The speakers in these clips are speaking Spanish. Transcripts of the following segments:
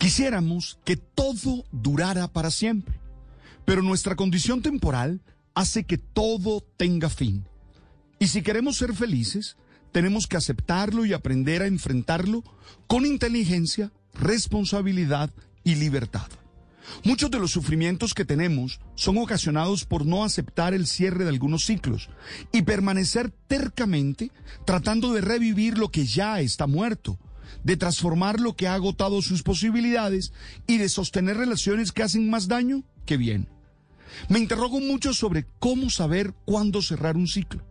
Quisiéramos que todo durara para siempre, pero nuestra condición temporal hace que todo tenga fin. Y si queremos ser felices, tenemos que aceptarlo y aprender a enfrentarlo con inteligencia, responsabilidad y libertad. Muchos de los sufrimientos que tenemos son ocasionados por no aceptar el cierre de algunos ciclos y permanecer tercamente tratando de revivir lo que ya está muerto, de transformar lo que ha agotado sus posibilidades y de sostener relaciones que hacen más daño que bien. Me interrogo mucho sobre cómo saber cuándo cerrar un ciclo,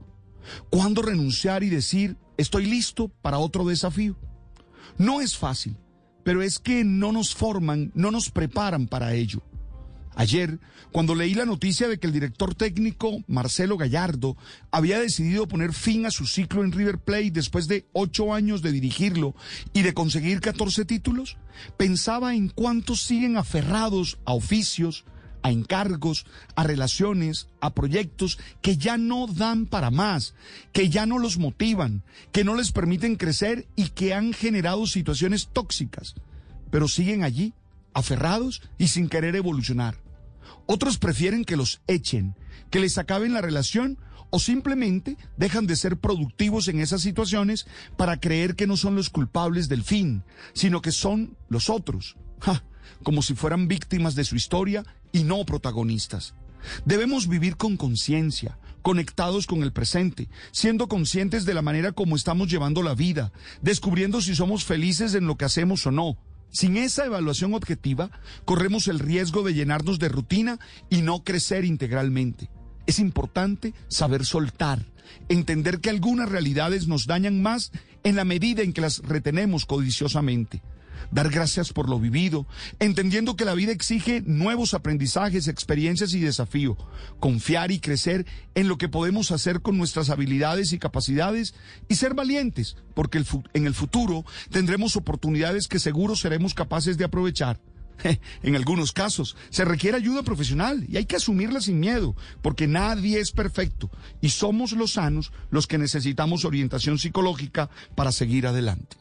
cuándo renunciar y decir estoy listo para otro desafío. No es fácil pero es que no nos forman, no nos preparan para ello. Ayer, cuando leí la noticia de que el director técnico Marcelo Gallardo había decidido poner fin a su ciclo en River Plate después de ocho años de dirigirlo y de conseguir 14 títulos, pensaba en cuántos siguen aferrados a oficios, a encargos, a relaciones, a proyectos que ya no dan para más, que ya no los motivan, que no les permiten crecer y que han generado situaciones tóxicas, pero siguen allí, aferrados y sin querer evolucionar. Otros prefieren que los echen, que les acaben la relación o simplemente dejan de ser productivos en esas situaciones para creer que no son los culpables del fin, sino que son los otros como si fueran víctimas de su historia y no protagonistas. Debemos vivir con conciencia, conectados con el presente, siendo conscientes de la manera como estamos llevando la vida, descubriendo si somos felices en lo que hacemos o no. Sin esa evaluación objetiva, corremos el riesgo de llenarnos de rutina y no crecer integralmente. Es importante saber soltar, entender que algunas realidades nos dañan más en la medida en que las retenemos codiciosamente dar gracias por lo vivido, entendiendo que la vida exige nuevos aprendizajes, experiencias y desafío, confiar y crecer en lo que podemos hacer con nuestras habilidades y capacidades y ser valientes, porque en el futuro tendremos oportunidades que seguro seremos capaces de aprovechar. En algunos casos se requiere ayuda profesional y hay que asumirla sin miedo, porque nadie es perfecto y somos los sanos los que necesitamos orientación psicológica para seguir adelante.